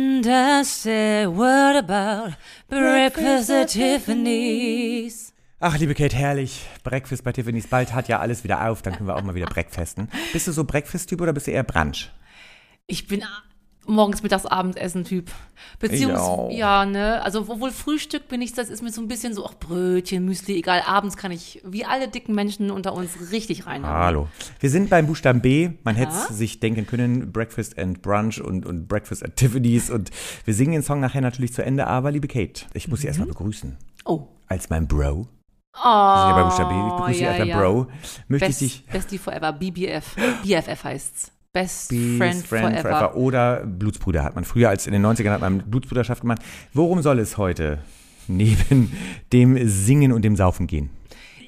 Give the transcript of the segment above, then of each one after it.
Linda said, what about breakfast at Tiffany's? Ach, liebe Kate, herrlich. Breakfast bei Tiffany's. Bald hat ja alles wieder auf, dann können wir auch mal wieder Breakfasten. Bist du so Breakfast-Typ oder bist du eher Brunch? Ich bin morgens, mittags, Abendessen-Typ. Ich Beziehungsweise, auch. ja, ne, also obwohl Frühstück bin ich, das ist mir so ein bisschen so, ach, Brötchen, Müsli, egal. Abends kann ich, wie alle dicken Menschen unter uns, richtig reinhauen. Hallo. Wir sind beim Buchstaben B. Man hätte Ja. sich denken können, Breakfast and Brunch und, und Breakfast Tiffany's. Und wir singen den Song nachher natürlich zu Ende. Aber, liebe Kate, ich muss Sie erstmal begrüßen. Oh. Als mein Bro. Oh, ja bei Buchstaben B. Ich begrüße Sie ja, als mein ja. Bro. Möchte Best, ich dich Bestie Forever, BBF. BFF heißt's. Best Best Friend, forever. Oder Blutsbruder hat man früher als in den 90ern hat man Blutsbruderschaft gemacht. Worum soll es heute neben dem Singen und dem Saufen gehen?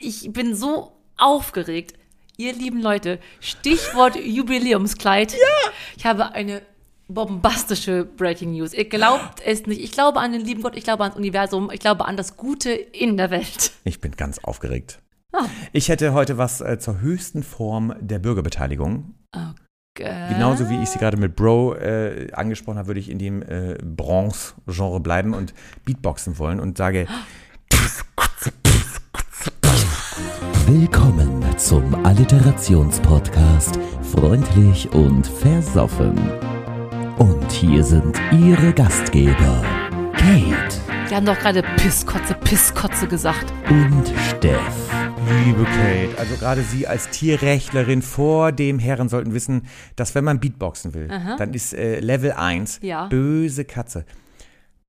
Ich bin so aufgeregt. Ihr lieben Leute, Stichwort Jubiläumskleid. Ja! Ich habe eine bombastische Breaking News. Ihr glaubt es nicht. Ich glaube an den lieben Gott, ich glaube ans Universum, ich glaube an das Gute in der Welt. Ich bin ganz aufgeregt. Ah. Ich hätte heute was äh, zur höchsten Form der Bürgerbeteiligung. Äh, Genauso wie ich sie gerade mit Bro äh, angesprochen habe, würde ich in dem äh, Bronze-Genre bleiben und Beatboxen wollen und sage, Willkommen zum Alliterationspodcast Freundlich und Versoffen. Und hier sind Ihre Gastgeber, Kate Wir haben doch gerade Pisskotze, Pisskotze gesagt. und Steff. Liebe Kate, also gerade Sie als Tierrechtlerin vor dem Herren sollten wissen, dass wenn man Beatboxen will, dann ist äh, Level 1 Ja. böse Katze.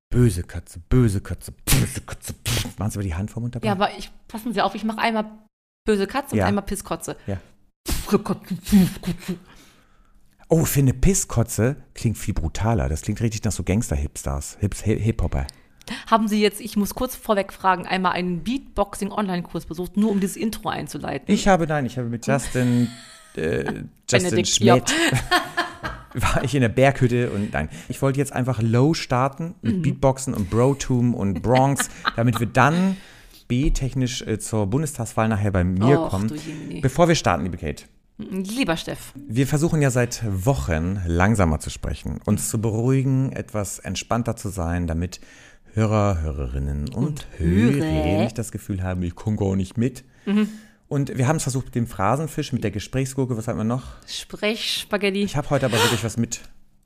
Böse Katze, böse Katze, böse Katze. Pff, Machen Sie mal die Hand vom Mund dabei. Ja, aber ich, passen Sie auf, ich mache einmal böse Katze und Ja. einmal Pisskotze. Ja. Oh, ich finde Pisskotze klingt viel brutaler. Das klingt richtig nach so Gangster-Hipstars, Hips, Hi- Hip-Hopper. Haben Sie jetzt, ich muss kurz vorweg fragen, einmal einen Beatboxing-Online-Kurs besucht, nur um dieses Intro einzuleiten? Ich habe, nein, ich habe mit Justin, äh, Justin Schmidt, war ich in der Berghütte und nein, ich wollte jetzt einfach low starten mit Mhm. Beatboxen und Brotum und Bronx, damit wir dann B-technisch äh, zur Bundestagswahl nachher bei mir Och, kommen. Bevor wir starten, liebe Kate, Lieber Steff, wir versuchen ja seit Wochen langsamer zu sprechen, uns zu beruhigen, etwas entspannter zu sein, damit Hörer, Hörerinnen und, Und Hörer nicht das Gefühl haben, ich komme gar nicht mit. Mhm. Und wir haben es versucht mit dem Phrasenfisch, mit der Gesprächsgurke, was haben wir noch? Sprechspaghetti. Ich habe heute aber wirklich was mit.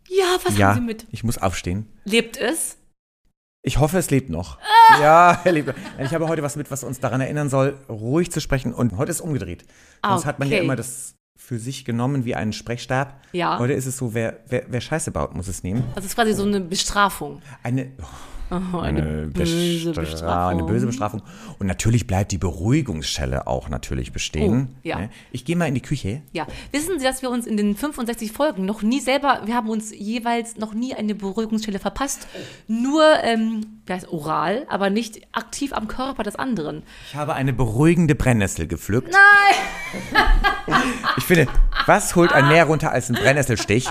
Ja, was ja, haben Sie mit? ich muss aufstehen. Lebt es? Ich hoffe, es lebt noch. Ah! Ja, er lebt noch. Ich habe heute was mit, was uns daran erinnern soll, ruhig zu sprechen. Und heute ist es umgedreht. Sonst hat man ja Okay. immer das für sich genommen wie einen Sprechstab. Ja. Heute ist es so, wer, wer, wer Scheiße baut, muss es nehmen. Das ist quasi so eine Bestrafung. Eine, Oh, eine, böse Bestra- Bestrafung. eine böse Bestrafung. Und natürlich bleibt die Beruhigungsschelle auch natürlich bestehen. Oh, ja. Ne? Ich gehe mal in die Küche. Ja, wissen Sie, dass wir uns in den 65 Folgen noch nie selber, wir haben uns jeweils noch nie eine Beruhigungsstelle verpasst. Nur, ähm, wie heißt oral, aber nicht aktiv am Körper des anderen. Ich habe eine beruhigende Brennnessel gepflückt. Nein! Ich finde, was holt ein mehr runter als ein Brennnesselstich?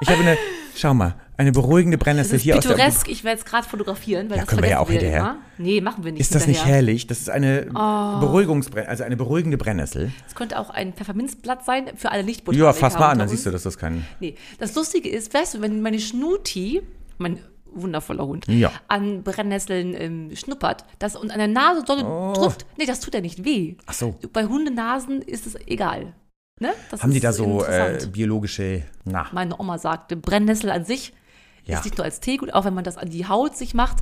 Ich habe eine, schau mal, eine beruhigende Brennnessel hier aus der. pittoresk, ich werde jetzt gerade fotografieren, weil Ja, das können wir ja auch hinterher. immer. Nee, machen wir nicht Ist das nicht hinterher. herrlich? Das ist eine Oh. Beruhigungsbrenn, also eine beruhigende Brennnessel. Es könnte auch ein Pfefferminzblatt sein für alle nicht Ja, fass mal an, dann siehst du, dass das kein. Nee, das Lustige ist, weißt du, wenn meine Schnuti, mein wundervoller Hund, Ja. an Brennnesseln ähm, schnuppert das und an der Nase dolle trifft, nee, das tut ja nicht weh. Oh. Ach so. Bei Hundenasen ist es egal. Ne? Das Haben die da so äh, biologische. Na. Meine Oma sagte, Brennnessel an sich Ja. ist nicht nur als Tee gut, auch wenn man das an die Haut sich macht,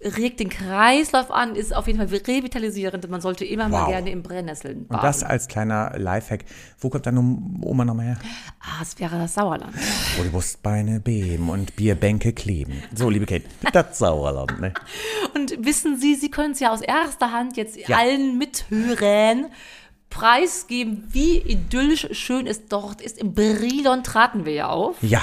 regt den Kreislauf an, ist auf jeden Fall revitalisierend und man sollte immer mal Wow. gerne in Brennnesseln Und baden. das als kleiner Lifehack. Wo kommt deine Oma nochmal her? ah, es wäre das Sauerland. Wo die Brustbeine beben und Bierbänke kleben. So, liebe Kate, das Sauerland, ne? Und wissen Sie, Sie können es ja aus erster Hand jetzt Ja. allen Mithörern preisgeben, wie idyllisch schön es dort ist. Im Brilon traten wir ja auf. Ja,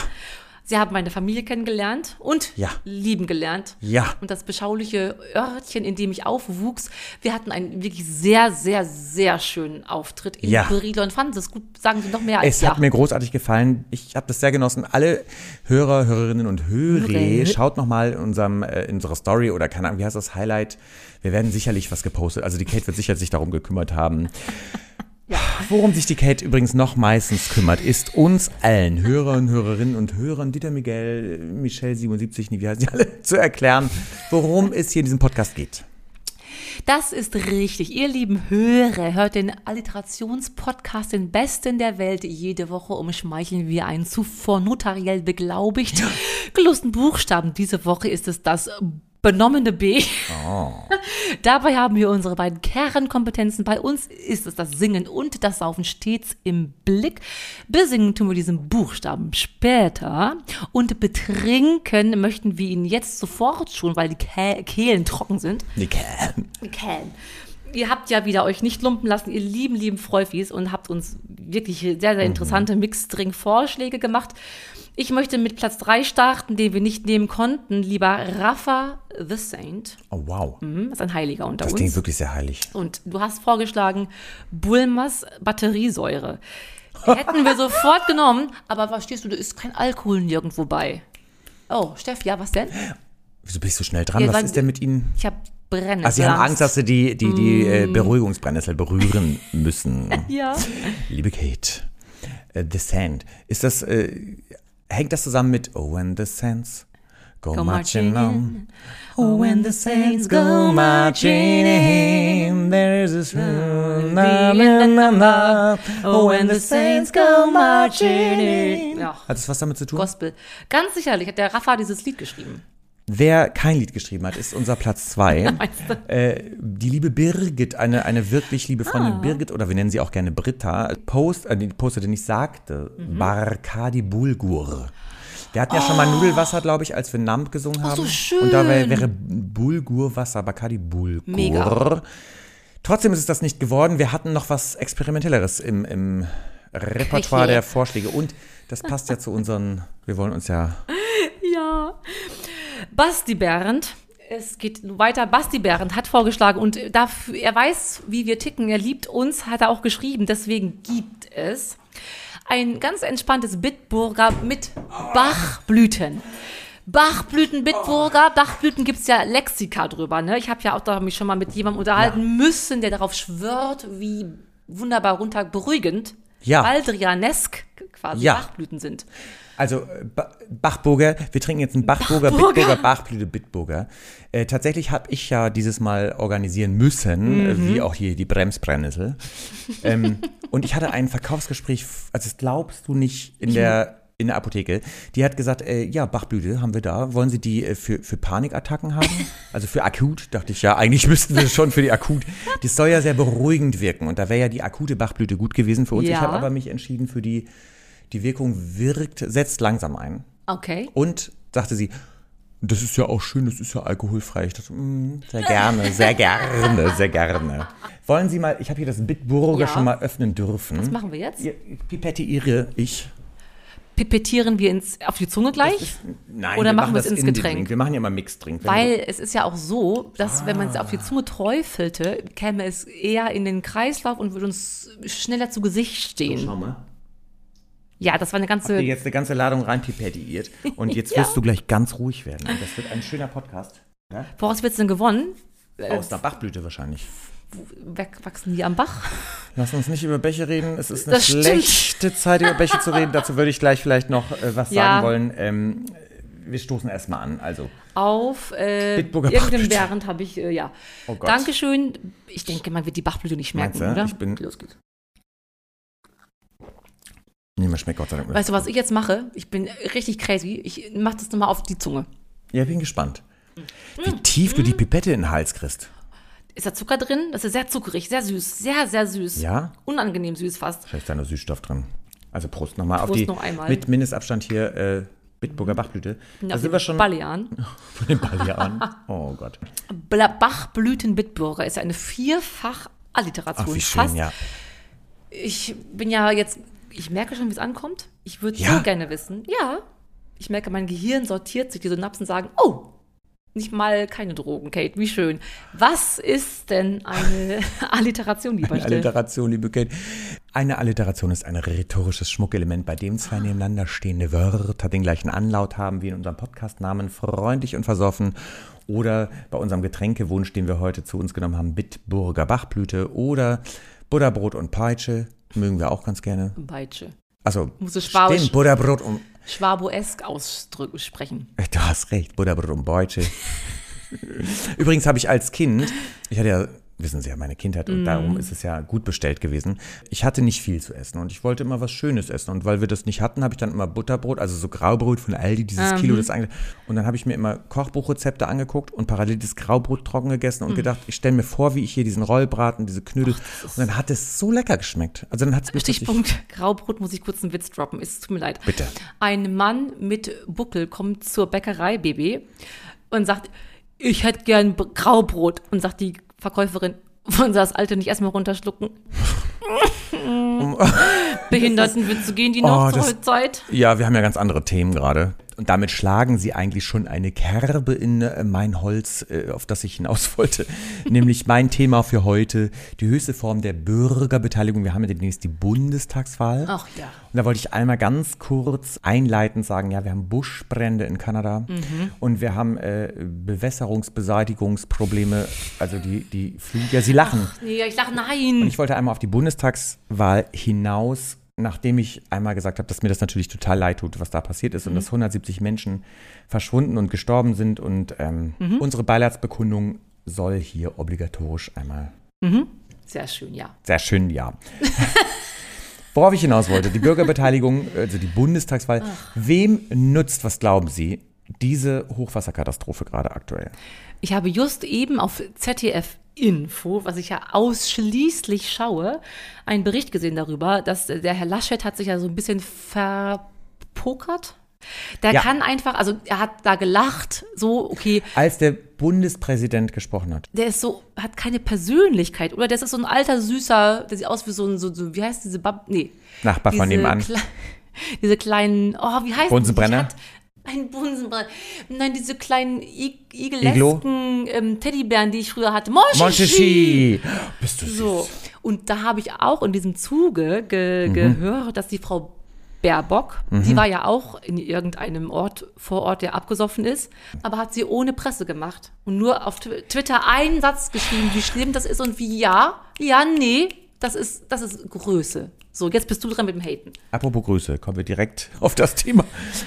Sie haben meine Familie kennengelernt und Ja. lieben gelernt. ja. Und das beschauliche Örtchen, in dem ich aufwuchs, wir hatten einen wirklich sehr, sehr, sehr schönen Auftritt in Ja. Brilon. Fanden Sie es gut? Sagen Sie noch mehr als Es ja. hat mir großartig gefallen. Ich habe das sehr genossen. Alle Hörer, Hörerinnen und Hörer, schaut nochmal in, unserem, äh, in unserer Story oder keine Ahnung, wie heißt das Highlight? Wir werden sicherlich was gepostet. Also die Kate wird sicher sich darum gekümmert haben. Worum sich die Kate übrigens noch meistens kümmert, ist uns allen Hörern, Hörerinnen und Hörern, Dieter Miguel, Michelle 77, wie heißen die alle, zu erklären, worum es hier in diesem Podcast geht. Das ist richtig. Ihr lieben Hörer, hört den Alliterationspodcast, den besten der Welt. Jede Woche umschmeicheln wir einen zuvor notariell beglaubigt gelosten Buchstaben. Diese Woche ist es das benommene B. Dabei haben wir unsere beiden Kernkompetenzen. Bei uns ist es das Singen und das Saufen stets im Blick. Besingen tun wir diesen Buchstaben später und betrinken möchten wir ihn jetzt sofort schon, weil die Kehlen trocken sind. Die Kate. Ken. Ihr habt ja wieder euch nicht lumpen lassen, ihr lieben, lieben Freufis und habt uns wirklich sehr, sehr interessante Mixdrink-Vorschläge gemacht. Ich möchte mit Platz 3 starten, den wir nicht nehmen konnten. Lieber Rafa the Saint. Oh, wow. Hm, ist ein Heiliger unter Das klingt uns. wirklich sehr heilig. Und du hast vorgeschlagen Bulmers Batteriesäure. Hätten wir sofort genommen, aber verstehst du, da ist kein Alkohol nirgendwo bei. Oh, Steff, ja, was denn? Wieso bist du schnell dran? Ja, Was ist denn mit Ihnen? Ich habe Brennen. Ach, Sie haben Angst, dass Sie die, die, die äh, Beruhigungsbrennnessel berühren müssen. Ja. Liebe Kate, äh, The Sand, ist das, äh, hängt das zusammen mit Oh, when the Sands go, Go marching marching on. in. Oh, when the saints go marching in, there is a song, na, na, na, na. Oh, when the saints go marching in. Ja. Hat das was damit zu tun? Gospel. Ganz sicherlich hat der Rafa dieses Lied geschrieben. Wer kein Lied geschrieben hat, ist unser Platz zwei. Äh, die liebe Birgit, eine, eine wirklich liebe Ah. Freundin Birgit, oder wir nennen sie auch gerne Britta, post, äh, postete nicht sagte, Mhm. Barkadi Bulgur. Wir hatten ja schon mal Nudelwasser, glaube ich, als wir Namp gesungen haben. Oh. so schön. Und da wär, wäre Bulgurwasser, Bacardi Bulgur. Mega. Trotzdem ist es das nicht geworden. Wir hatten noch was Experimentelleres im, im Repertoire Köche. der Vorschläge. Und das passt ja zu unseren, wir wollen uns ja Ja. Basti Bernd. Es geht weiter. Basti Bernd hat vorgeschlagen und dafür, er weiß, wie wir ticken. Er liebt uns, hat er auch geschrieben. Deswegen gibt es ein ganz entspanntes Bitburger mit Bachblüten. Bachblüten, Bitburger, Bachblüten gibt's ja Lexika drüber. Ne? Ich habe ja auch da mich schon mal mit jemandem unterhalten müssen, der darauf schwört, wie wunderbar runter beruhigend, Ja. Baldrianesk quasi Ja. Bachblüten sind. Also äh, Ba- Bachburger, wir trinken jetzt einen Bachburger, Bachburger. Bitburger, Bachblüte, Bitburger. Äh, tatsächlich habe ich ja dieses Mal organisieren müssen, äh, wie auch hier die Bremsbrennnessel. ähm, und ich hatte ein Verkaufsgespräch, also das glaubst du nicht, in der in der Apotheke. Die hat gesagt, äh, ja, Bachblüte haben wir da. Wollen Sie die äh, für, für Panikattacken haben? Also für akut, dachte ich ja. Eigentlich müssten wir schon für die akut. Das soll ja sehr beruhigend wirken. Und da wäre ja die akute Bachblüte gut gewesen für uns. Ich Ja. habe aber mich entschieden für die, die Wirkung wirkt, setzt langsam ein. Okay. Und sagte sie, das ist ja auch schön, das ist ja alkoholfrei. Ich dachte, mm, sehr gerne, sehr gerne, sehr gerne. Wollen Sie mal, ich habe hier das Bitburger Ja. schon mal öffnen dürfen. Was machen wir jetzt? Pipette ihre, ich. Pipettieren wir ins, auf die Zunge gleich? Nein, Oder machen wir es das ins Getränk? Wir machen ja immer Mixdrink. Wenn Weil es ist ja auch so, dass wenn man es auf die Zunge träufelte, käme es eher in den Kreislauf und würde uns schneller zu Gesicht stehen. Schau mal. Ja, das war eine ganze. Dir jetzt eine ganze Ladung reinpipettiert. Und jetzt Ja. wirst du gleich ganz ruhig werden. Und das wird ein schöner Podcast. Ja? Woraus wird's denn gewonnen? Aus einer Bachblüte wahrscheinlich. Wachsen die am Bach? Lass uns nicht über Bäche reden. Es ist eine Das stimmt. schlechte Zeit, über Bäche zu reden. Dazu würde ich gleich vielleicht noch äh, was Ja. sagen wollen. Ähm, wir stoßen erstmal an. Also, Auf äh, irgendeinem. Während habe ich, äh, ja. oh Gott. Dankeschön. Ich denke, man wird die Bachblüte nicht merken, Meinst oder? Ich bin- Los geht's. Nee, man schmeckt Gott sei Dank. Weißt du, was ich jetzt mache? Ich bin richtig crazy. Ich mache das nochmal auf die Zunge. Ja, bin gespannt. Wie Hm. tief du die Pipette in den Hals kriegst. Ist da Zucker drin? Das ist sehr zuckerig, sehr süß, sehr, sehr süß. Ja? Unangenehm süß fast. Vielleicht ist da noch Süßstoff drin. Also Prost nochmal auf Prost die noch einmal. mit Mindestabstand hier äh, Bitburger Bachblüte. Da sind wir schon Balearen. von den Balearen. Oh Gott. Bla- Bachblüten-Bitburger ist eine Vierfach-Alliteration. Ach, wie schön, Fast. ja. Ich bin ja jetzt, ich merke schon, wie es ankommt. Ich würde Ja? so gerne wissen. Ja. Ich merke, mein Gehirn sortiert sich, die Synapsen sagen, oh, nicht mal keine Drogen, Kate, wie schön. Was ist denn eine Alliteration, lieber Eine? Alliteration, liebe Kate. Eine Alliteration ist ein rhetorisches Schmuckelement, bei dem zwei nebeneinander stehende Wörter den gleichen Anlaut haben wie in unserem Podcastnamen freundlich und versoffen oder bei unserem Getränkewunsch, den wir heute zu uns genommen haben, Bitburger Bachblüte oder Butterbrot und Peitsche mögen wir auch ganz gerne. Beitsche. Also, du Schwabisch- stimmt, Butterbrot und, Schwaboesk aussprechen. du hast recht, Butterbrot und. Übrigens habe ich als Kind, ich hatte ja, wissen Sie ja, meine Kindheit und darum ist es ja gut bestellt gewesen. Ich hatte nicht viel zu essen und ich wollte immer was Schönes essen. Und weil wir das nicht hatten, habe ich dann immer Butterbrot, also so Graubrot von Aldi, dieses Kilo, das Und dann habe ich mir immer Kochbuchrezepte angeguckt und parallel das Graubrot trocken gegessen und gedacht, ich stelle mir vor, wie ich hier diesen Rollbraten, diese Knödel. und dann hat es so lecker geschmeckt. Also dann hat es Stichpunkt Graubrot muss ich kurz einen Witz droppen. Es tut mir leid. Bitte. Ein Mann mit Buckel kommt zur Bäckerei, Baby, und sagt, ich hätte gern Graubrot. Und sagt die Verkäuferin, wollen Sie das alte nicht erstmal runterschlucken? Behindertenwitze gehen die noch Oh, zur das- Zeit? Ja, wir haben ja ganz andere Themen gerade. Und damit schlagen sie eigentlich schon eine Kerbe in äh, mein Holz, äh, auf das ich hinaus wollte. Nämlich mein Thema für heute, die höchste Form der Bürgerbeteiligung. Wir haben ja demnächst die Bundestagswahl. Ach ja. Und da wollte ich einmal ganz kurz einleitend sagen, ja, wir haben Buschbrände in Kanada und wir haben äh, Bewässerungsbeseitigungsprobleme, also die, die ja, sie lachen. Nee, ich Und nein. ich wollte einmal auf die Bundestagswahl hinaus, nachdem ich einmal gesagt habe, dass mir das natürlich total leid tut, was da passiert ist und dass 170 Menschen verschwunden und gestorben sind. Und ähm, unsere Beileidsbekundung soll hier obligatorisch einmal Sehr schön, ja. sehr schön, ja. Worauf ich hinaus wollte, die Bürgerbeteiligung, also die Bundestagswahl. Wem nützt, was glauben Sie, diese Hochwasserkatastrophe gerade aktuell? Ich habe just eben auf ZDF Info, was ich ja ausschließlich schaue, einen Bericht gesehen darüber, dass der Herr Laschet hat sich ja so ein bisschen verpokert. Der Ja. kann einfach, also er hat da gelacht, so, okay, Als der Bundespräsident gesprochen hat. der ist so, hat keine Persönlichkeit. Oder der ist so ein alter, süßer, der sieht aus wie so ein, so, so wie heißt diese Bab, nee. Nachbar von nebenan. Kle diese kleinen, oh, wie heißt Bunsenbrenner? Ein Bunsenbrenner. Nein, diese kleinen I igelesken ähm, Teddybären, die ich früher hatte. Monchichi! Monchichi! Bist du So. süß. Und da habe ich auch in diesem Zuge ge Mhm. gehört, dass die Frau Baerbock, die war ja auch in irgendeinem Ort vor Ort, der abgesoffen ist, aber hat sie ohne Presse gemacht und nur auf Tw- Twitter einen Satz geschrieben, wie schlimm das ist und wie ja, ja, nee, das ist, das ist Größe. So, jetzt bist du dran mit dem Haten. Apropos Grüße, kommen wir direkt auf das Thema.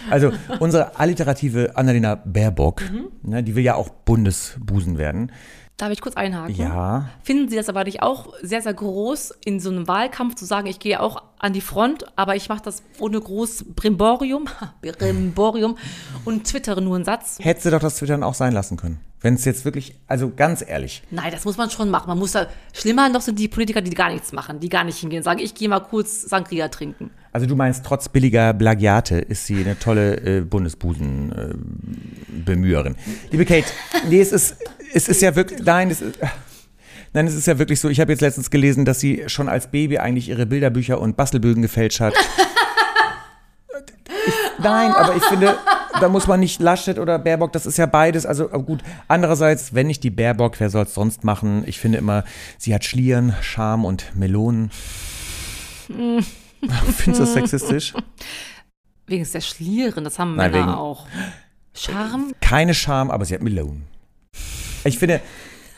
Also unsere alliterative Annalena Baerbock, Mhm. ne, die will ja auch Bundesbusen werden. Darf ich kurz einhaken? Ja. Finden Sie das aber nicht auch sehr, sehr groß, in so einem Wahlkampf zu sagen, ich gehe auch an die Front, aber ich mache das ohne groß Brimborium, Brimborium und twittere nur einen Satz? Hätte sie doch das Twittern auch sein lassen können. Wenn es jetzt wirklich, also ganz ehrlich, Nein, das muss man schon machen. Man muss da, schlimmer noch sind die Politiker, die gar nichts machen, die gar nicht hingehen, sagen, ich gehe mal kurz Sangria trinken. also du meinst, trotz billiger Plagiate ist sie eine tolle äh, Bundesbusen-Bemüherin. Liebe Kate, nee, es ist, es ist ja wirklich, nein, es ist, nein, es ist ja wirklich so, ich habe jetzt letztens gelesen, dass sie schon als Baby eigentlich ihre Bilderbücher und Bastelbögen gefälscht hat. Ich, nein, aber ich finde, da muss man nicht Laschet oder Baerbock, das ist ja beides. Also gut. Andererseits, wenn nicht die Baerbock, wer soll es sonst machen? Ich finde immer, sie hat Schlieren, Charme und Melonen. Findest du das sexistisch? Wegen der Schlieren, das haben Nein, Männer wegen- auch. Charme? Keine Charme, aber sie hat Melonen. Ich finde,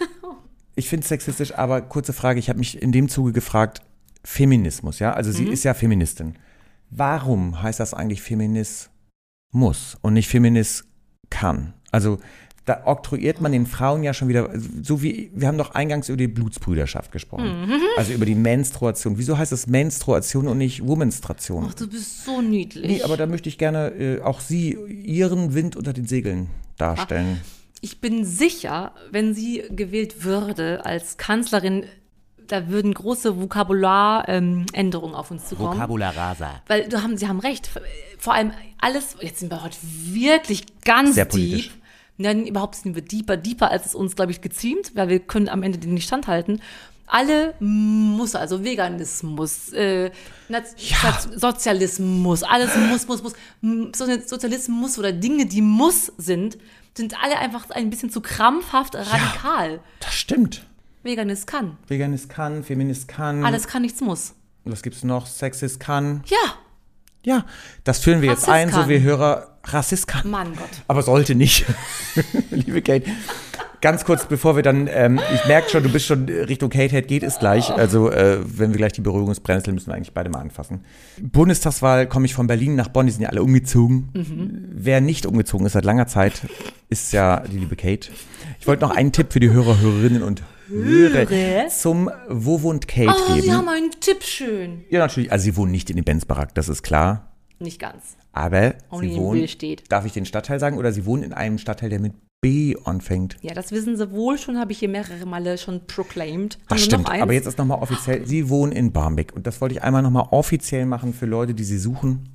ich finde es sexistisch, aber kurze Frage, ich habe mich in dem Zuge gefragt, Feminismus, ja? Also sie ist ja Feministin. Warum heißt das eigentlich Feminismus und nicht Feminist kann? Also da oktroyiert man den Frauen ja schon wieder, so wie, wir haben doch eingangs über die Blutsbrüderschaft gesprochen. Also über die Menstruation. Wieso heißt es Menstruation und nicht Womenstration? Ach, du bist so niedlich. Nee, aber da möchte ich gerne äh, auch Sie, Ihren Wind unter den Segeln darstellen. Ich bin sicher, wenn sie gewählt würde als Kanzlerin, da würden große Vokabularänderungen auf uns zukommen. Vocabula rasa. Weil du haben, sie haben recht. Vor allem alles, jetzt sind wir heute wirklich ganz Sehr deep. politisch. Nein, überhaupt sind wir deeper, deeper, als es uns, glaube ich, geziemt, weil wir können am Ende den nicht standhalten. Alle muss, also Veganismus, äh, Naz- Sozialismus, alles muss, muss, muss. So Sozialismus oder Dinge, die muss sind, sind alle einfach ein bisschen zu krampfhaft radikal. Das stimmt. Veganist kann. Veganist kann, Feminist kann. Alles kann, nichts muss. Was gibt's noch? Sexist kann. Ja, Ja, das führen wir jetzt Rassist ein, so kann. wie Hörer. Rassist kann. Mann Gott. Aber sollte nicht. Liebe Kate. Ganz kurz, bevor wir dann, ähm, ich merke schon, du bist schon Richtung Kate Head geht es gleich. Also, äh, wenn wir gleich die Berührungsbrennnessel müssen wir eigentlich beide mal anfassen. Bundestagswahl komme ich von Berlin nach Bonn, die sind ja alle umgezogen. Wer nicht umgezogen ist seit langer Zeit, ist ja die liebe Kate. Ich wollte noch einen Tipp für die Hörer, Hörerinnen und Hörer Hörer? zum Wo wohnt Kate Oh, geben. Sie haben einen Tipp schön. ja, natürlich. Also, sie wohnen nicht in dem Benzbarack, das ist klar. Nicht ganz. Aber Only sie wohnen, darf ich den Stadtteil sagen, oder sie wohnen in einem Stadtteil, der mit B anfängt. Ja, das wissen Sie wohl schon, habe ich hier mehrere Male schon proclaimed. Haben Das stimmt, aber jetzt ist nochmal offiziell, sie wohnen in Barmbek. Und das wollte ich einmal nochmal offiziell machen für Leute, die sie suchen.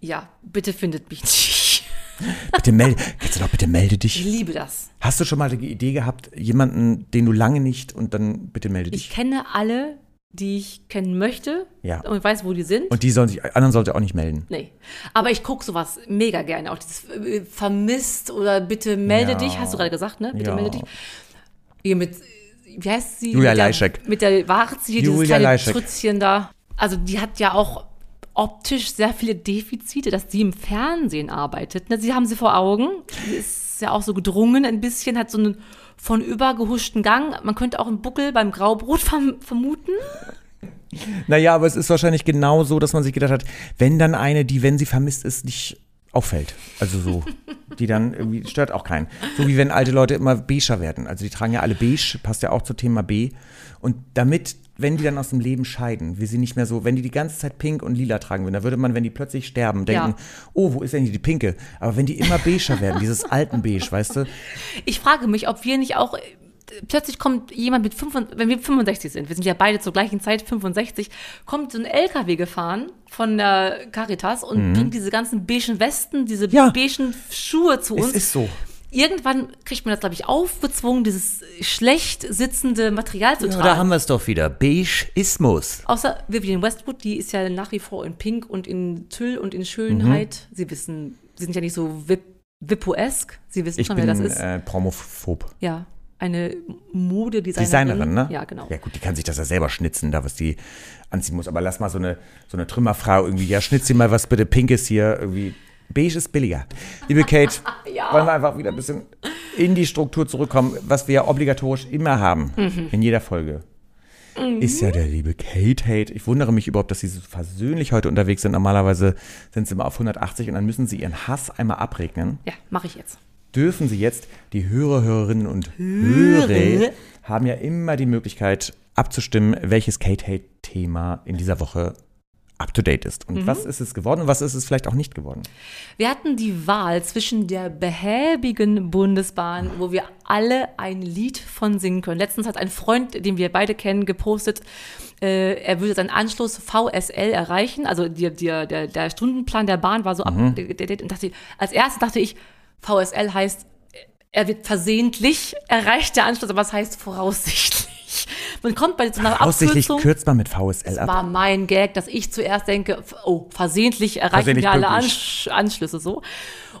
Ja, bitte findet mich nicht. Bitte melde, kannst du doch bitte melde Ich dich. liebe das. Hast du schon mal die Idee gehabt, jemanden, den du lange nicht und dann bitte melde Ich dich? kenne alle, die ich kennen möchte Ja. und weiß, wo die sind. Und die sollen sich, anderen sollte auch nicht melden. nee. Aber ich gucke sowas mega gerne. Auch dieses äh, vermisst oder bitte melde Ja. dich, hast du gerade gesagt, ne? Bitte Ja. melde dich. Hier mit, wie heißt sie? Julia mit der, Leischek. Mit der Warze hier, dieses Julia kleine Leischek. Trützchen da. Also die hat ja auch optisch sehr viele Defizite, dass sie im Fernsehen arbeitet. Ne, Sie haben sie vor Augen. Sie ist ja auch so gedrungen ein bisschen, hat so einen von übergehuschten Gang. Man könnte auch einen Buckel beim Graubrot verm vermuten. Naja, aber es ist wahrscheinlich genau so, dass man sich gedacht hat, wenn dann eine, die, wenn sie vermisst ist, nicht auffällt. Also so, die dann irgendwie, stört auch keinen. So wie wenn alte Leute immer beiger werden. Also die tragen ja alle beige, passt ja auch zum Thema B. Und damit, wenn die dann aus dem Leben scheiden, wie sie nicht mehr so, wenn die die ganze Zeit pink und lila tragen würden, da würde man, wenn die plötzlich sterben, denken, Ja. oh, wo ist denn hier die pinke? Aber wenn die immer beiger werden, dieses alten Beige, weißt du? Ich frage mich, ob wir nicht auch. Plötzlich kommt jemand mit 65, wenn wir 65 sind, wir sind ja beide zur gleichen Zeit 65, kommt so ein LKW gefahren von der Caritas und bringt diese ganzen beigen Westen, diese Mhm. Ja. beigen Schuhe zu Es uns. ist so. Irgendwann kriegt man das, glaube ich, aufgezwungen, dieses schlecht sitzende Material zu Ja, tragen. da haben wir es doch wieder. Beigeismus. Außer Vivian Westwood, die ist ja nach wie vor in Pink und in Tüll und in Schönheit. Mhm. Sie wissen, sie sind ja nicht so vip Vippo-esk. Sie wissen Ich schon, bin wer das ist. äh, promophob. Ja, eine Modedesignerin. Designerin, ne? Ja, genau. Ja gut, die kann sich das ja selber schnitzen, da was die anziehen muss. Aber lass mal so eine, so eine Trümmerfrau irgendwie, ja, schnitz dir mal was bitte Pinkes hier, irgendwie. Beige ist billiger. Liebe Kate, wollen wir einfach wieder ein bisschen in die Struktur zurückkommen, was wir ja obligatorisch immer haben, Mhm. in jeder Folge. Ist ja der liebe Kate Hate. Ich wundere mich überhaupt, dass sie so versöhnlich heute unterwegs sind. Normalerweise sind sie immer auf 180 und dann müssen sie ihren Hass einmal abregnen Ja, mache ich jetzt. Dürfen Sie jetzt, die Hörer, Hörerinnen und Hörer, haben ja immer die Möglichkeit abzustimmen, welches Kate-Hate-Thema in dieser Woche up-to-date ist. Und was ist es geworden und was ist es vielleicht auch nicht geworden? Wir hatten die Wahl zwischen der behäbigen Bundesbahn, wo wir alle ein Lied von singen können. Letztens hat ein Freund, den wir beide kennen, gepostet, äh, er würde seinen Anschluss VSL erreichen. Also die, die, der, der Stundenplan der Bahn war so. Mhm. Und dachte, als erstes dachte ich, VSL heißt, er wird versehentlich erreicht, der Anschluss, aber es heißt voraussichtlich. Man kommt bei so einer Aussichtlich Abkürzung kürzt man mit VSL ab. war mein Gag, dass ich zuerst denke, oh, versehentlich erreichen Versehentlich wir alle. Ansch Anschlüsse so.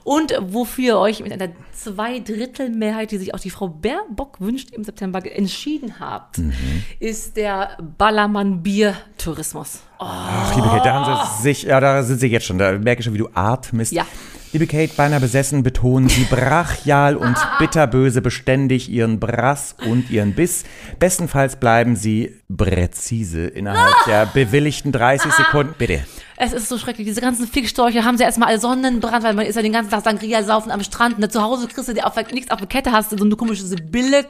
Und wofür ihr euch mit einer Zweidrittelmehrheit, die sich auch die Frau Baerbock wünscht, im September entschieden habt, Mhm. ist der Ballermann-Bier-Tourismus. Oh, Ach, liebe Kate, da haben Sie sich, ja, da sind Sie jetzt schon, da merke ich schon, wie du atmest. Ja. Liebe Kate, beinahe besessen betonen Sie brachial und bitterböse beständig Ihren Brass und Ihren Biss. Bestenfalls bleiben Sie präzise innerhalb der bewilligten 30 Sekunden. Bitte. es ist so schrecklich. Diese ganzen Fickstorche haben sie erstmal alle Sonnenbrand, weil man ist ja den ganzen Tag Sangria saufen am Strand. Und zu Hause kriegst du dir auf, nichts auf der Kette, hast du so eine komische Sibylle,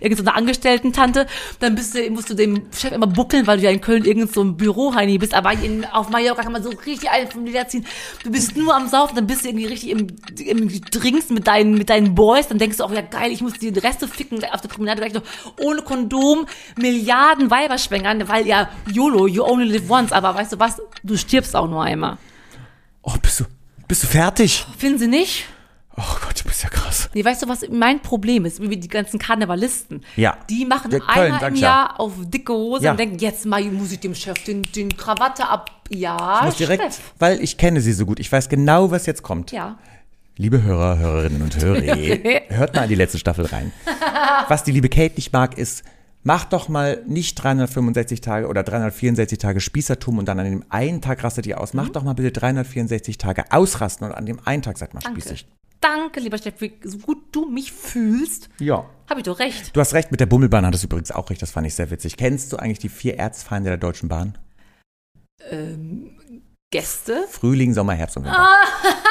irgend so eine Angestellten-Tante. Dann bist du, musst du dem Chef immer buckeln, weil du ja in Köln irgend so ein Büroheini bist. Aber in, auf Mallorca kann man so richtig einen vom Leder ziehen. Du bist nur am Saufen, dann bist du irgendwie richtig im, im Drinks mit deinen, mit deinen Boys. Dann denkst du auch, ja geil, ich muss die Reste ficken auf der Promenade gleich noch ohne Kondom Milliarden Weiber schwängern, weil ja YOLO, you only live once. Aber weißt du was? Du stirbst auch nur einmal. Oh, bist du, bist du fertig? Finden Sie nicht? Oh Gott, du bist ja krass. Nee, weißt du, was mein Problem ist? Wie die ganzen Karnevalisten. Ja. Die machen Ja, Köln, einmal im ich ja. Jahr auf dicke Hose Ja. und denken, jetzt mal muss ich dem Chef den, den Krawatte ab. Ja, Ich muss direkt, Steff. weil ich kenne sie so gut. Ich weiß genau, was jetzt kommt. Ja. Liebe Hörer, Hörerinnen und Hörer, hört mal in die letzte Staffel rein. Was die liebe Kate nicht mag, ist Mach doch mal nicht 365 Tage oder 364 Tage Spießertum und dann an dem einen Tag rastet ihr aus. Mhm. Mach doch mal bitte 364 Tage ausrasten und an dem einen Tag seid mal Danke. spießig. Danke, lieber Steffi, so gut du mich fühlst. Ja. Habe ich doch recht. Du hast recht, mit der Bummelbahn hattest du übrigens auch recht, das fand ich sehr witzig. Kennst du eigentlich die vier Erzfeinde der Deutschen Bahn? Gäste. Frühling, Sommer, Herbst und Winter. Ah.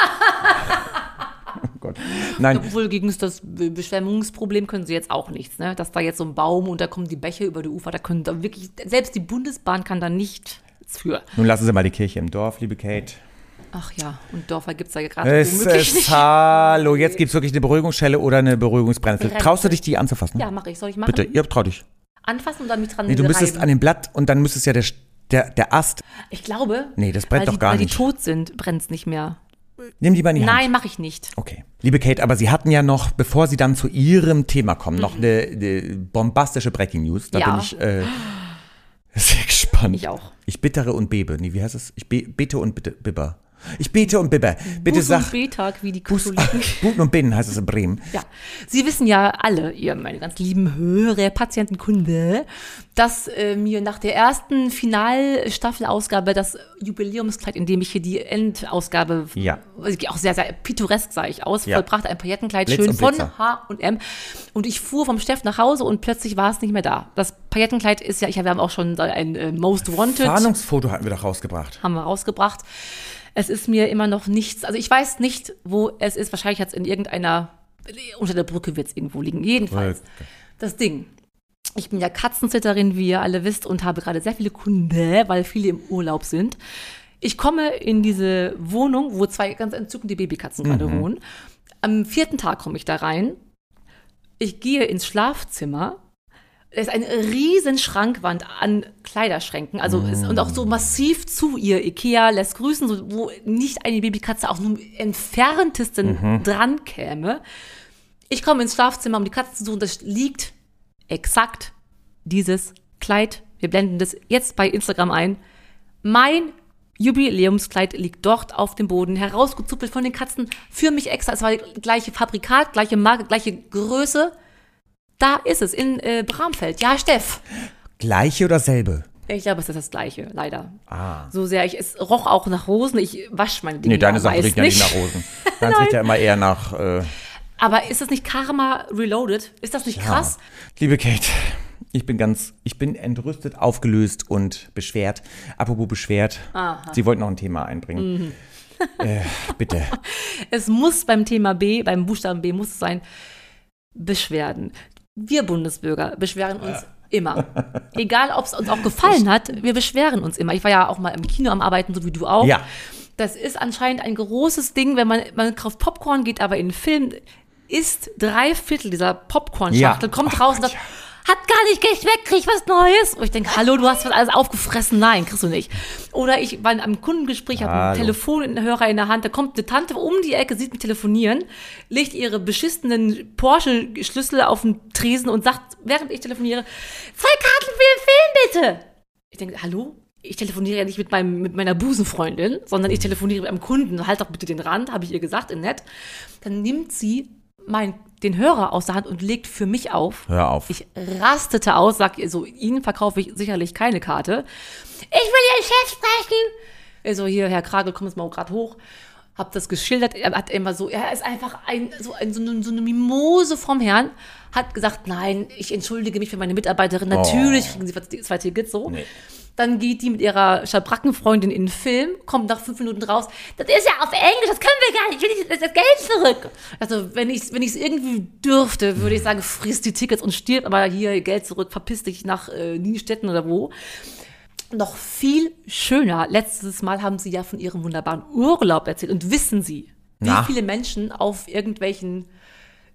Nein, Obwohl gegen das Be- Beschwemmungsproblem können sie jetzt auch nichts, ne? Dass da jetzt so ein Baum und da kommen die Bäche über die Ufer, da können da wirklich, selbst die Bundesbahn kann da nicht für. nun lassen Sie mal die Kirche im Dorf, liebe Kate. Ach ja, und Dörfer gibt es da ja gerade Es ist, nicht. hallo, jetzt gibt's wirklich eine Beruhigungsschelle oder eine Beruhigungsbrennnessel. Brennnessel. Traust du dich, die anzufassen? Ja, mache ich. Soll ich machen? Bitte, ja, trau dich. Anfassen und dann mich dran Nee, du müsstest reiben. an dem Blatt und dann müsstest ja der, der, der Ast. Ich glaube. Nee, das brennt weil doch die, gar weil nicht. die tot sind, brennt es nicht mehr. Nimm die mal in die Hand. Nein, mache ich nicht. Okay. Liebe Kate, aber Sie hatten ja noch, bevor Sie dann zu Ihrem Thema kommen, noch eine, eine bombastische Breaking News. Da Mhm. Ja. bin ich äh, sehr gespannt. Ich auch. Ich bittere und bebe. Nee, wie heißt es? Ich be bete und bitte, bibber. Ich bete und bibber. Bitte Bus sag. und Betag, wie die Katholiken. Buten und Binnen heißt es in Bremen. Ja, Sie wissen ja alle, ihr meine ganz lieben Hörer, Patientenkunde, dass äh, mir nach der ersten Finalstaffelausgabe das Jubiläumskleid, in dem ich hier die Endausgabe, Ja. auch sehr, sehr pittoresk sah ich aus, Ja. vollbrachte ein Paillettenkleid, Blitz schön von. H&M und ich fuhr vom Steff nach Hause und plötzlich war es nicht mehr da. Das Paillettenkleid ist ja, ich habe auch schon ein äh, Most Wanted Fahndungsfoto hatten wir doch rausgebracht. haben wir rausgebracht. Es ist mir immer noch nichts, also ich weiß nicht, wo es ist. Wahrscheinlich hat es in irgendeiner, unter der Brücke wird es irgendwo liegen. Jedenfalls, das Ding. Ich bin ja Katzenzitterin, wie ihr alle wisst, und habe gerade sehr viele Kunden, weil viele im Urlaub sind. Ich komme in diese Wohnung, wo zwei ganz entzückende Babykatzen gerade wohnen. Am vierten Tag komme ich da rein. Ich gehe ins Schlafzimmer. Es ist eine riesen Schrankwand an Kleiderschränken, also ist, und auch so massiv zu ihr. Ikea lässt grüßen, so, wo nicht eine Babykatze auch nur entferntesten dran käme. Ich komme ins Schlafzimmer, um die Katze zu suchen. Das liegt exakt dieses Kleid. Wir blenden das jetzt bei Instagram ein. Mein Jubiläumskleid liegt dort auf dem Boden, herausgezuppelt von den Katzen. Für mich extra. Es war gleiche Fabrikat, gleiche Marke, gleiche Größe. Da ist es, in äh, Bramfeld. Ja, Steff. Gleiche oder selbe? Ich glaube, es ist das Gleiche, leider. So sehr ich, es roch auch nach Rosen. Ich wasche meine Dinge Nee, deine ja Sachen riechen ja nicht nach Rosen. Deins riecht ja immer eher nach. Äh, Aber ist das nicht Karma Reloaded? Ist das nicht krass? Liebe Kate, ich bin ganz, ich bin entrüstet, aufgelöst und beschwert. Apropos beschwert, Sie wollten noch ein Thema einbringen. Mhm. äh, bitte. Es muss beim Thema B, beim Buchstaben B muss es sein, Beschwerden. Wir Bundesbürger beschweren uns immer. Egal, ob es uns auch gefallen hat, wir beschweren uns immer. Ich war ja auch mal im Kino am Arbeiten, so wie du auch. Ja. Das ist anscheinend ein großes Ding, wenn man, man kauft Popcorn, geht aber in den Film, isst drei Viertel dieser Popcorn-Schachtel, Ja. kommt raus und sagt, hat gar nicht geschmeckt, krieg was Neues. Und ich denke, hallo, du hast was alles aufgefressen. Nein, kriegst du nicht. Oder ich war in einem Kundengespräch, habe ein Hallo. Telefonhörer in der Hand, da kommt eine Tante um die Ecke, sieht mich telefonieren, legt ihre beschissenen Porsche-Schlüssel auf den Tresen und sagt, während ich telefoniere, zwei Karten für den Film, bitte. Ich denke, hallo? Ich telefoniere ja nicht mit, meinem, mit meiner Busenfreundin, sondern ich telefoniere mit einem Kunden. Halt doch bitte den Rand, habe ich ihr gesagt, in nett. Dann nimmt sie mein, den Hörer aus der Hand und legt für mich auf. Hör auf. Ich rastete aus, sag ihr so, Ihnen verkaufe ich sicherlich keine Karte. Ich will Ihren Chef sprechen. Also hier, Herr Kragel, komm jetzt mal gerade hoch. Hab das geschildert. Er hat immer so, er ist einfach ein, so, ein, so, eine, so eine Mimose vom Herrn. Hat gesagt, nein, ich entschuldige mich für meine Mitarbeiterin. Natürlich kriegen sie zwei Tickets so. Nee. Dann geht die mit ihrer Schabrackenfreundin in den Film, kommt nach fünf Minuten raus. Das ist ja auf Englisch, das können wir gar nicht. Ich will nicht das Geld zurück. Also, wenn ich es wenn ich's irgendwie dürfte, würde ich sagen, friss die Tickets und stirb, aber hier Geld zurück, verpiss dich nach äh, Nienstetten oder wo. Noch viel schöner, letztes Mal haben sie ja von ihrem wunderbaren Urlaub erzählt. Und wissen Sie, wie Na? viele Menschen auf irgendwelchen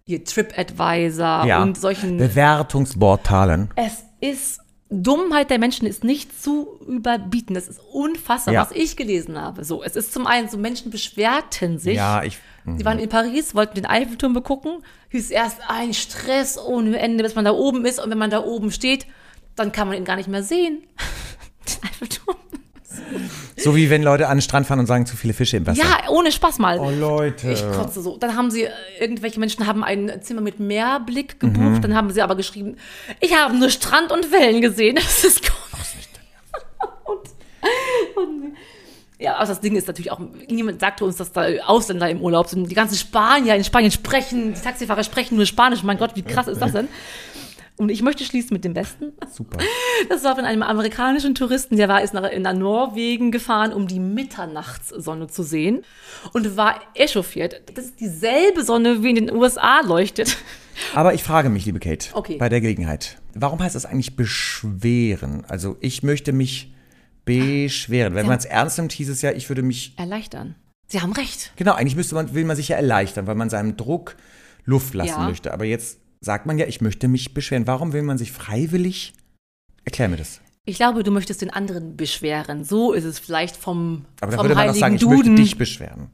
ihr TripAdvisor Ja. und solchen Bewertungsportalen. es ist Dummheit der Menschen ist nicht zu überbieten. Das ist unfassbar, Ja. was ich gelesen habe. So, es ist zum einen so Menschen beschwerten sich. Ja, ich. Sie waren in Paris, wollten den Eiffelturm begucken. Hieß erst ein Stress ohne Ende, bis man da oben ist. Und wenn man da oben steht, dann kann man ihn gar nicht mehr sehen. Eiffelturm. So wie wenn Leute an den Strand fahren und sagen, zu viele Fische im Wasser. Ja, ohne Spaß mal. Oh, Leute. Ich kotze so. Dann haben sie, äh, irgendwelche Menschen haben ein Zimmer mit Meerblick gebucht. Dann haben sie aber geschrieben, ich habe nur Strand und Wellen gesehen. Das ist komisch. und, und, ja, aber das Ding ist natürlich auch, niemand sagte uns, dass da Ausländer im Urlaub sind. Die ganzen Spanier in Spanien sprechen, die Taxifahrer sprechen nur Spanisch. Mein Gott, wie krass ist das denn? Und ich möchte schließen mit dem Besten. Super. Das war von einem amerikanischen Touristen, der war ist nach, nach Norwegen gefahren, um die Mitternachtssonne zu sehen und war echauffiert. Das ist dieselbe Sonne, wie in den USA leuchtet. Aber ich frage mich, liebe Kate, Okay. bei der Gelegenheit, warum heißt das eigentlich beschweren? Also ich möchte mich beschweren. Wenn man es ernst nimmt, hieß es ja, ich würde mich, Erleichtern. Sie haben recht. genau, eigentlich müsste man, will man sich ja erleichtern, weil man seinem Druck Luft lassen Ja. möchte. Aber jetzt sagt man ja, ich möchte mich beschweren. Warum will man sich freiwillig? Erklär mir das. Ich glaube, du möchtest den anderen beschweren. So ist es vielleicht vom, Aber dann vom würde man auch sagen, ich Duden. möchte dich beschweren.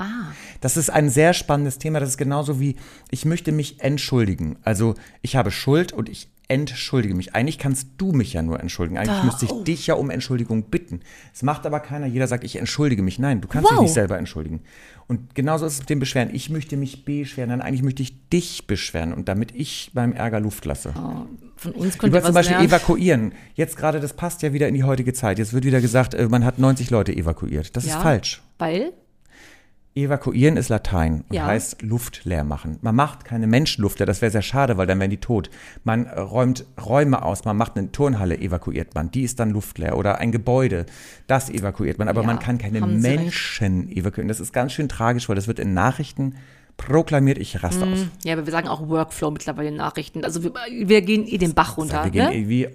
ah, Das ist ein sehr spannendes Thema. Das ist genauso wie, ich möchte mich entschuldigen. Also ich habe Schuld und ich entschuldige mich. Eigentlich kannst du mich ja nur entschuldigen. Eigentlich Da, müsste ich oh. dich ja um Entschuldigung bitten. Das macht aber keiner. Jeder sagt, ich entschuldige mich. Nein, du kannst dich Wow. nicht selber entschuldigen. Und genauso ist es mit dem Beschweren. Ich möchte mich beschweren. Nein, eigentlich möchte ich dich beschweren. Und damit ich beim Ärger Luft lasse. von uns könnt ihr Über zum Beispiel lernen. evakuieren. Jetzt gerade, das passt ja wieder in die heutige Zeit. Jetzt wird wieder gesagt, äh, man hat 90 Leute evakuiert. Das ist Ja. falsch. Weil? Evakuieren ist Latein und Ja. heißt Luft leer machen. Man macht keine Menschenluft leer, das wäre sehr schade, weil dann wären die tot. Man räumt Räume aus, man macht eine Turnhalle, evakuiert man, die ist dann luftleer. Oder ein Gebäude, das evakuiert man. Aber Ja, man kann keine Sie recht. Menschen evakuieren. Das ist ganz schön tragisch, weil das wird in Nachrichten proklamiert, ich raste aus. Ja, aber wir sagen auch Workflow mittlerweile in Nachrichten. Also wir, wir gehen eh den Bach runter. Wir gehen ne? irgendwie.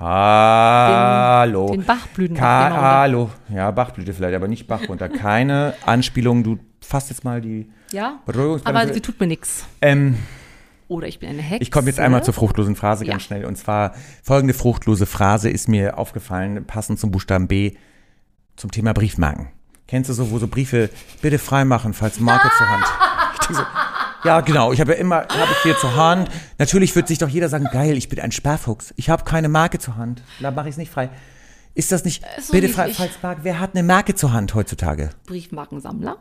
Hallo. den Bachblüten wir runter. Hallo. Ja, Bachblüte vielleicht, aber nicht Bach runter. Keine Anspielung. Du fasst jetzt mal die Ja, aber sie tut mir nichts. ähm, Oder ich bin eine Hexe. Ich komme jetzt einmal zur fruchtlosen Phrase ganz Ja. schnell. Und zwar folgende fruchtlose Phrase ist mir aufgefallen, passend zum Buchstaben B, zum Thema Briefmarken. Kennst du so, wo so Briefe bitte freimachen, falls Marke zur Hand? Ich denk so, ja, genau. Ich habe ja immer, habe ich hier zur Hand. Natürlich wird sich doch jeder sagen, geil, ich bin ein Sparfuchs. Ich habe keine Marke zur Hand. Da mache ich es nicht frei. Ist das nicht, Ist so bitte frei, Marke, wer hat eine Marke zur Hand heutzutage? Briefmarkensammler.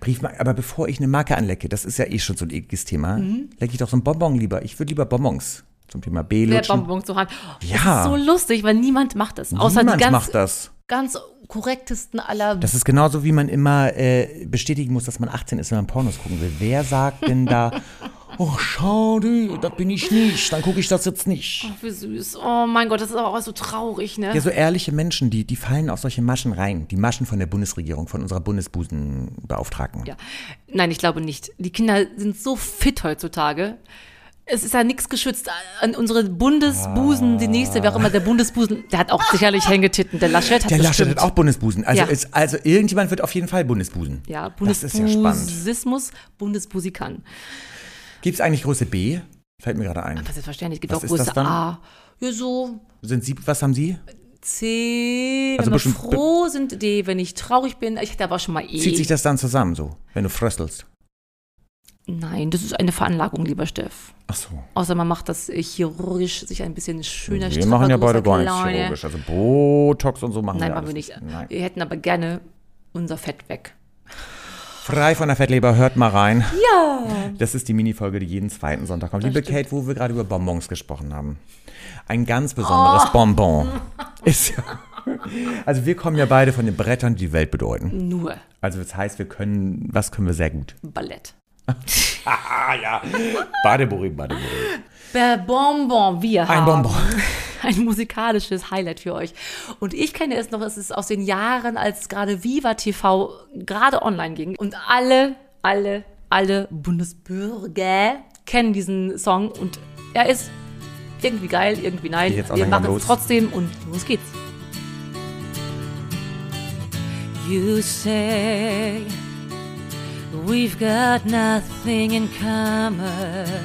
Briefmarke, aber bevor ich eine Marke anlecke, das ist ja eh schon so ein ekliges Thema, Mhm. lecke ich doch so ein Bonbon lieber. Ich würde lieber Bonbons zum Thema B Wer lutschen. Bonbons zur Hand. Ja. Das ist so lustig, weil niemand macht das. Außer Niemand die ganz, macht das. ganz korrektesten aller. Das ist genauso, wie man immer äh, bestätigen muss, dass man 18 ist, wenn man Pornos gucken will. Wer sagt denn da, oh, schade, das bin ich nicht, dann gucke ich das jetzt nicht. Ach, wie süß. Oh mein Gott, das ist aber auch so traurig, ne? Ja, so ehrliche Menschen, die, die fallen auf solche Maschen rein. Die Maschen von der Bundesregierung, von unserer Bundesbusenbeauftragten. Ja. Nein, ich glaube nicht. Die Kinder sind so fit heutzutage. Es ist ja nichts geschützt. An unsere Bundesbusen, die nächste, wer auch immer der Bundesbusen, der hat auch sicherlich Hängetitten. Der Laschet hat Der Laschet hat auch Bundesbusen. Also, Ja. ist, also irgendjemand wird auf jeden Fall Bundesbusen. Ja, ist ja. Bundesbusismus, Bundesbusikan. Gibt es eigentlich Größe B? Fällt mir gerade ein. Aber selbstverständlich, es gibt Was auch ist Größe? A. Ja, so Sind Sie, was haben Sie? C, Also wenn wir froh sind, D, wenn ich traurig bin. Ich hätte aber schon mal E. Zieht sich das dann zusammen so, wenn du fröstelst? Nein, das ist eine Veranlagung, lieber Steff. Ach so. Außer man macht das chirurgisch, sich ein bisschen schöner Wir machen ja beide gar nichts kleiner. chirurgisch. Also Botox und so machen Nein, wir machen wir nicht. Nein. Wir hätten aber gerne unser Fett weg. Frei von der Fettleber, hört mal rein. Ja. Das ist die Minifolge, die jeden zweiten Sonntag kommt. Liebe Kate, wo wir gerade über Bonbons gesprochen haben. Ein ganz besonderes Oh. Bonbon ist ja. Also wir kommen ja beide von den Brettern, die die Welt bedeuten. Nur Also das heißt, wir können, was können wir sehr gut? Ballett. Ah ja, Badeburi, Badeburi. Der Bonbon, wir Ein haben Bonbon. ein musikalisches Highlight für euch. Und ich kenne es noch, es ist aus den Jahren, als gerade Viva TV gerade online ging. Und alle, alle, alle Bundesbürger kennen diesen Song und er ist irgendwie geil, irgendwie nein. Wir machen es trotzdem und los geht's. You say we've got nothing in common,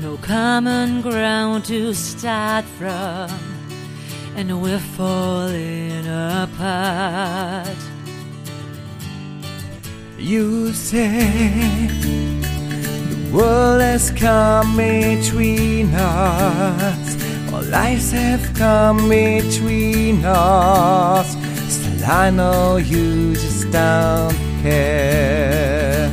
no common ground to start from, and we're falling apart. You say the world has come between us. Our lives have come between us. Still, I know you just don't And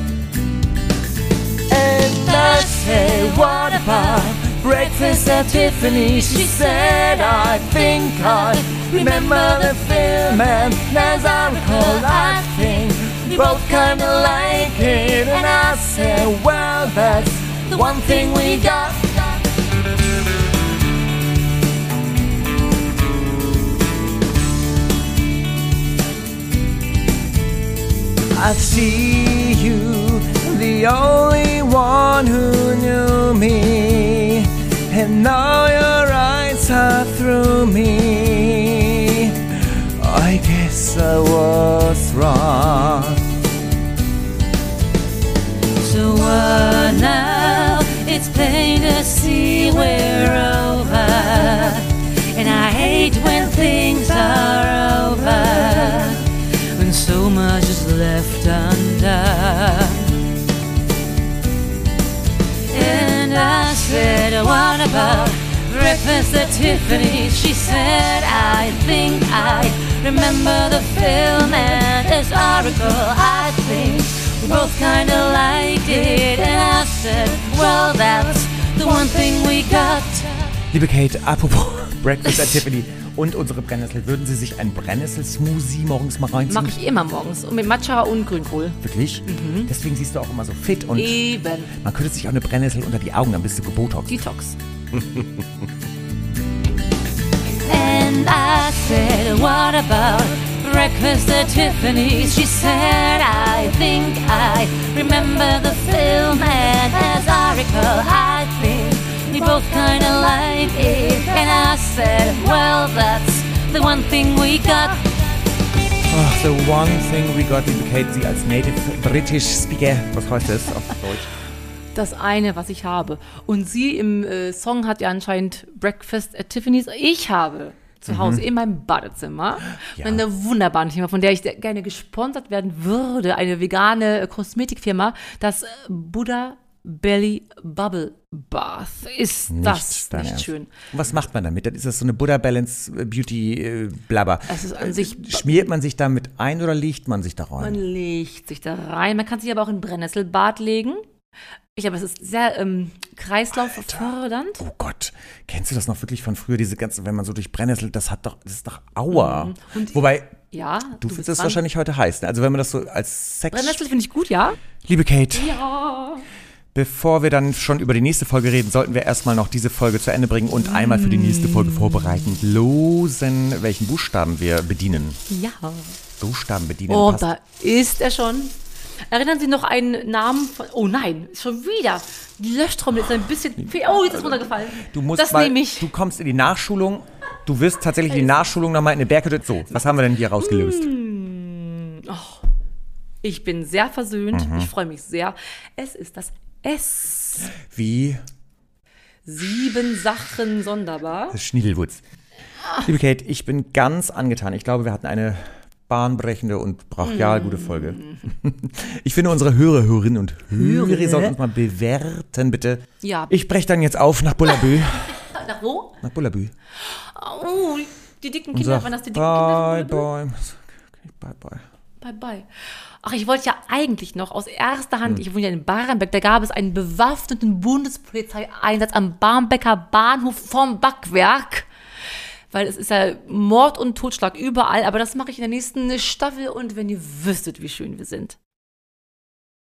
I say, what about breakfast at Tiffany's? She said, I think I remember the film, and as I recall, I think we both kinda like it. And I said, well, that's the one thing we got. I see you, the only one who knew me, and now your eyes are through me. I guess I was wrong. So what now? It's plain to see we're over. About breakfast at Tiffany's? She said, I think I remember the film and as I recall, I think we both kinda liked it. And I said, well, that's the one thing we got. Liebe Kate, apropos Breakfast at Tiffany und unsere Brennnessel, würden Sie sich ein Brennnessel-Smoothie morgens mal reinziehen? Mache ich immer morgens. Und mit Matcha und Grünkohl. Wirklich? Deswegen siehst du auch immer so fit und Eben. man könnte sich auch eine Brennnessel unter die Augen, dann bist du gebotox. Detox. and I said, What about breakfast at Tiffany's? She said, I think I remember the film, and as I recall, I think we both kinda like it. And I said, Well, that's the one thing we got. Ach, the one thing we got, Kate, Sie als Native British Speaker, was heißt das auf Deutsch? Das eine, was ich habe. Und sie im äh, Song hat ja anscheinend Breakfast at Tiffany's. Ich habe zu Hause in meinem Badezimmer Ja. eine wunderbare Firma, von der ich gerne gesponsert werden würde. Eine vegane äh, Kosmetikfirma. Das äh, Buddha Belly Bubble Bath. Ist das dein nicht Ernst. schön? Und was macht man damit? Dann ist das so eine Buddha Balance äh, Beauty äh, Blabber. Es ist an sich Schmiert man sich damit ein oder legt man sich da Man rein? legt sich da rein. Man kann sich aber auch in Brennnesselbad legen. Ich glaube, es ist sehr ähm, kreislauffördernd. Oh Gott, kennst du das noch wirklich von früher, diese ganzen, wenn man so durch Brennnessel, das hat doch, das ist doch Aua. Mhm. Wobei, Ja, du, bist findest dran. wahrscheinlich heute heiß, ne? Also wenn man das so als Sex... Brennnessel finde ich gut, ja. Liebe Kate, Ja. bevor wir dann schon über die nächste Folge reden, sollten wir erstmal noch diese Folge zu Ende bringen und einmal für die nächste Folge vorbereitend losen, welchen Buchstaben wir bedienen. Ja. Buchstaben bedienen. Oh, passt. da ist er schon. Erinnern Sie noch einen Namen von. Oh nein, schon wieder. Die Löschtrommel ist ein bisschen. Oh, jetzt ist runtergefallen. Du musst das mal, nehme ich. du kommst in die Nachschulung, du wirst tatsächlich in die Nachschulung nochmal in eine Berghütte. So, was haben wir denn hier rausgelöst? Mm. Ich bin sehr versöhnt. Mhm. Ich freue mich sehr. Es ist das S. Wie Sieben Sachen sonderbar. Schniedelwutz. Liebe Kate, ich bin ganz angetan. Ich glaube, wir hatten eine bahnbrechende und brachial gute Folge. Ich finde, unsere Hörer, Hörerinnen und Hörer sollten uns mal bewerten, bitte. Ja. Ich breche dann jetzt auf nach Bullabü. Nach wo? Nach Bullabü. Oh, die dicken Kinder. sag, Waren das die dicken Kinder? bye, bye. Bye, bye. Bye, bye. Ach, ich wollte ja eigentlich noch aus erster Hand, ich wohne ja in Barenbeck, da gab es einen bewaffneten Bundespolizeieinsatz am Barmbecker Bahnhof vom Backwerk. Weil es ist ja Mord und Totschlag überall, aber das mache ich in der nächsten Staffel und wenn ihr wüsstet, wie schön wir sind.